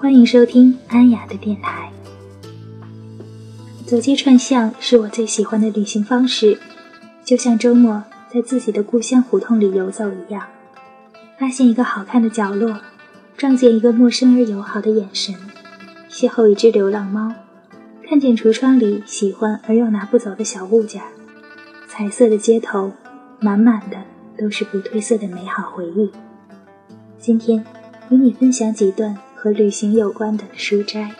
欢迎收听安雅的电台。走街串巷是我最喜欢的旅行方式，就像周末在自己的故乡胡同里游走一样，发现一个好看的角落，撞见一个陌生而友好的眼神，邂逅一只流浪猫，看见橱窗里喜欢而又拿不走的小物件，彩色的街头，满满的都是不褪色的美好回忆。今天与你分享几段。和旅行有关的书斋。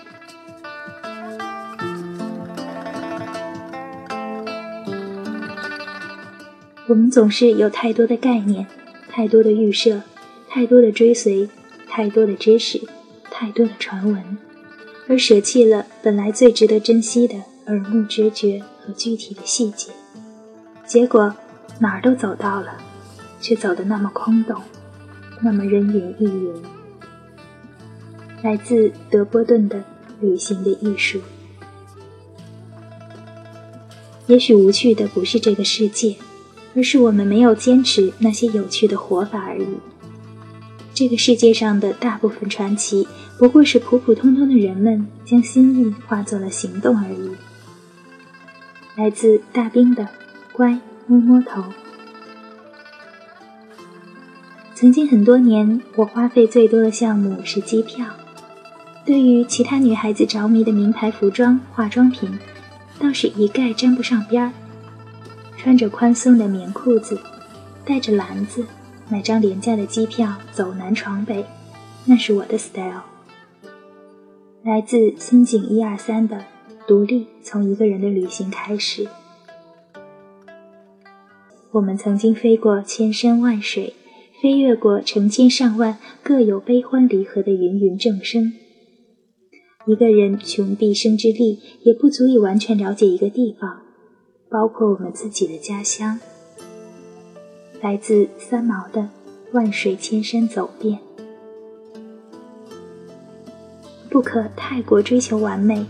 我们总是有太多的概念，太多的预设，太多的追随，太多的知识，太多的传闻，而舍弃了本来最值得珍惜的耳目直觉和具体的细节，结果哪儿都走到了，却走得那么空洞，那么人云亦云。来自德波顿的《旅行的艺术》。也许无趣的不是这个世界，而是我们没有坚持那些有趣的活法而已。这个世界上的大部分传奇，不过是普普通通的人们将心意化作了行动而已。来自大兵的《乖摸摸头》。曾经很多年，我花费最多的项目是机票。对于其他女孩子着迷的名牌服装、化妆品，倒是一概沾不上边儿。穿着宽松的棉裤子，带着篮子，买张廉价的机票走南闯北，那是我的 style。来自新井一二三的独立从一个人的旅行开始。我们曾经飞过千山万水，飞越过成千上万各有悲欢离合的芸芸众生。一个人穷毕生之力也不足以完全了解一个地方，包括我们自己的家乡。来自三毛的《万水千山走遍》，不可太过追求完美。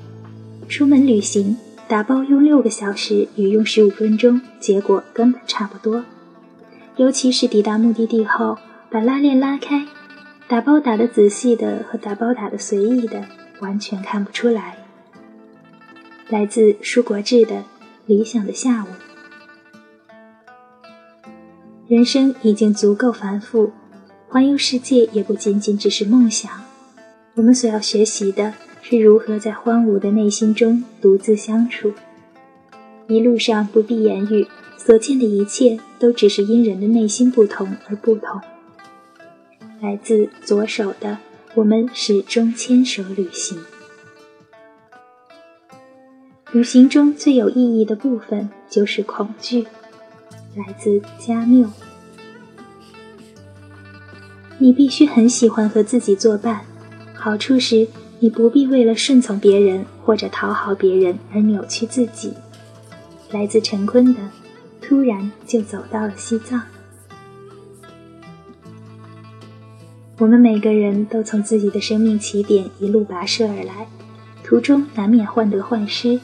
出门旅行，打包用六个小时与用十五分钟，结果根本差不多。尤其是抵达目的地后，把拉链拉开，打包打得仔细的和打包打得随意的。完全看不出来。来自舒国志的《理想的下午》。人生已经足够繁复，环游世界也不仅仅只是梦想。我们所要学习的是如何在荒芜的内心中独自相处。一路上不必言语，所见的一切都只是因人的内心不同而不同。来自左手的。我们始终牵手旅行。旅行中最有意义的部分就是恐惧。来自加缪。你必须很喜欢和自己作伴，好处是你不必为了顺从别人或者讨好别人而扭曲自己。来自陈坤的，突然就走到了西藏。我们每个人都从自己的生命起点一路跋涉而来，途中难免患得患失，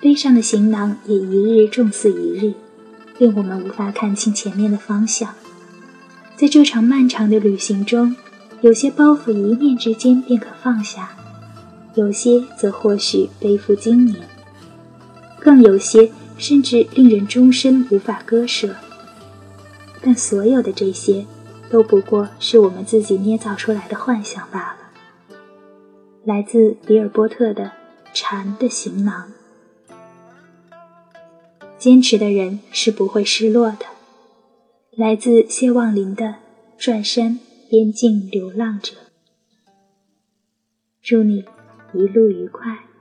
背上的行囊也一日重似一日，令我们无法看清前面的方向。在这场漫长的旅行中，有些包袱一念之间便可放下，有些则或许背负经年，更有些甚至令人终身无法割舍。但所有的这些。都不过是我们自己捏造出来的幻想罢了。来自比尔波特的《蝉的行囊》，坚持的人是不会失落的。来自谢望林的《转身边境流浪者》，祝你一路愉快。